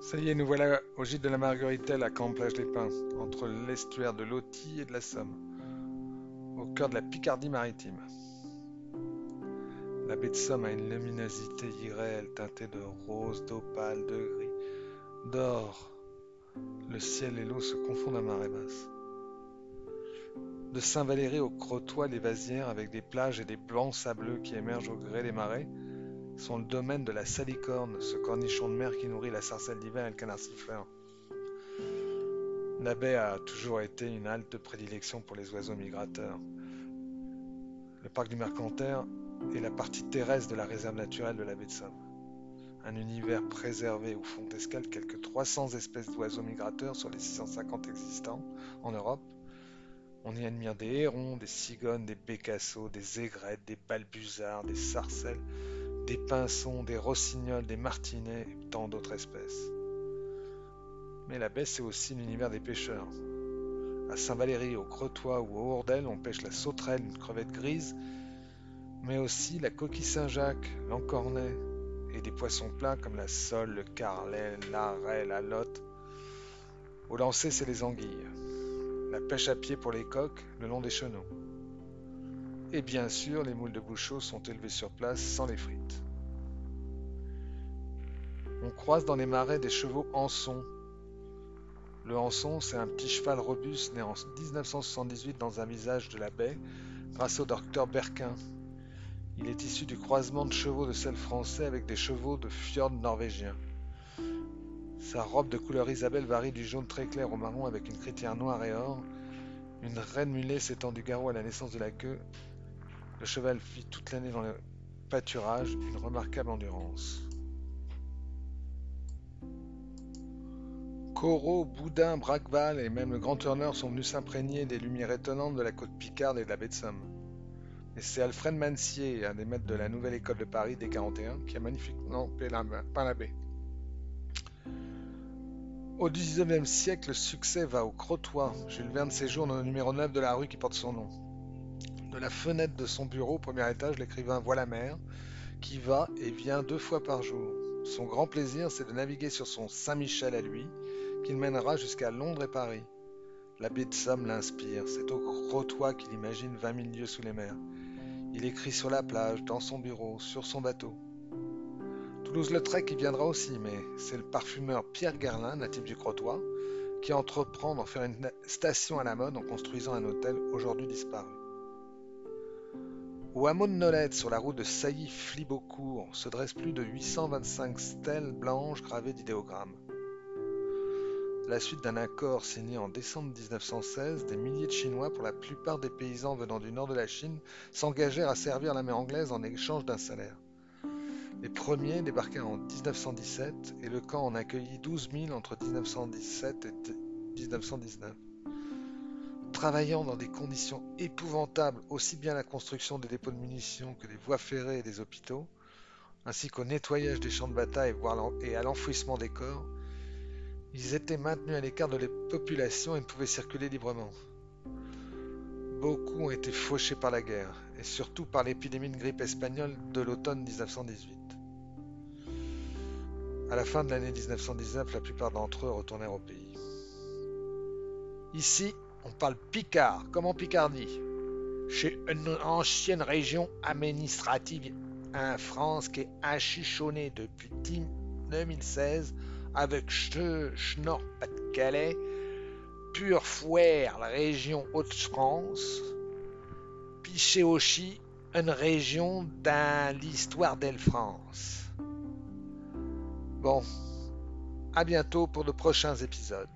Ça y est, nous voilà au gîte de la Margueritelle à Camp-Plage-les-Pins, entre l'estuaire de l'Authie et de la Somme, au cœur de la Picardie maritime. La baie de Somme a une luminosité irréelle teintée de rose, d'opale, de gris, d'or. Le ciel et l'eau se confondent à marée basse. De Saint-Valéry au Crotoy, les vasières, avec des plages et des blancs sableux qui émergent au gré des marées, sont le domaine de la salicorne, ce cornichon de mer qui nourrit la sarcelle d'hiver et le canard siffleur. La baie a toujours été une halte de prédilection pour les oiseaux migrateurs. Le parc du Mercantaire est la partie terrestre de la réserve naturelle de la baie de Somme. Un univers préservé où font escale quelques 300 espèces d'oiseaux migrateurs sur les 650 existants en Europe. On y admire des hérons, des cigognes, des bécassos, des aigrettes, des balbuzards, des sarcelles, des pinsons, des rossignols, des martinets et tant d'autres espèces. Mais la baie, c'est aussi l'univers des pêcheurs. À Saint-Valéry, au Crotoy ou au Hourdel, on pêche la sauterelle, une crevette grise, mais aussi la coquille Saint-Jacques, l'encornet et des poissons plats comme la sole, le carlet, l'arrêt, la lotte. Au lancer, c'est les anguilles. La pêche à pied pour les coques le long des chenaux. Et bien sûr, les moules de bouchot sont élevés sur place sans les frites. On croise dans les marais des chevaux Anson. Le Anson, c'est un petit cheval robuste né en 1978 dans un visage de la baie grâce au docteur Berquin. Il est issu du croisement de chevaux de sel français avec des chevaux de fjord norvégiens. Sa robe de couleur Isabelle varie du jaune très clair au marron avec une critière noire et or. Une reine mulet s'étend du garrot à la naissance de la queue le cheval vit toute l'année dans le pâturage une remarquable endurance. Corot, Boudin, Braqueval et même le Grand Turner sont venus s'imprégner des lumières étonnantes de la côte Picarde et de la baie de Somme. Et c'est Alfred Mancier, un des maîtres de la nouvelle école de Paris des 41, qui a magnifiquement peint la baie. Au XIXe siècle, le succès va au Crotoy. Jules Verne séjourne le numéro 9 de la rue qui porte son nom. De la fenêtre de son bureau au premier étage, l'écrivain voit la mer, qui va et vient deux fois par jour. Son grand plaisir, c'est de naviguer sur son Saint-Michel à lui, qu'il mènera jusqu'à Londres et Paris. La baie de Somme l'inspire, c'est au Crotoy qu'il imagine vingt mille lieues sous les mers. Il écrit sur la plage, dans son bureau, sur son bateau. Toulouse-Lautrec y viendra aussi, mais c'est le parfumeur Pierre Gerlin, natif du Crotoy, qui entreprend d'en faire une station à la mode en construisant un hôtel aujourd'hui disparu. Au hameau de Nolette, sur la route de Sailly-Flibeaucourt, se dressent plus de 825 stèles blanches gravées d'idéogrammes. La suite d'un accord signé en décembre 1916, des milliers de Chinois, pour la plupart des paysans venant du nord de la Chine, s'engagèrent à servir l'armée anglaise en échange d'un salaire. Les premiers débarquèrent en 1917 et le camp en accueillit 12 000 entre 1917 et 1919 travaillant dans des conditions épouvantables, aussi bien la construction des dépôts de munitions que des voies ferrées et des hôpitaux, ainsi qu'au nettoyage des champs de bataille et à l'enfouissement des corps, ils étaient maintenus à l'écart de la population et ne pouvaient circuler librement. Beaucoup ont été fauchés par la guerre, et surtout par l'épidémie de grippe espagnole de l'automne 1918. À la fin de l'année 1919, la plupart d'entre eux retournèrent au pays. Ici, on parle Picard, comme en Picardie. Chez une ancienne région administrative en France qui est achichonnée depuis 2016 avec Schnorr Pas-de-Calais, Pure Fouère, la région Haute-France, Pichéochi, une région dans l'histoire d'Elle-France. Bon, à bientôt pour de prochains épisodes.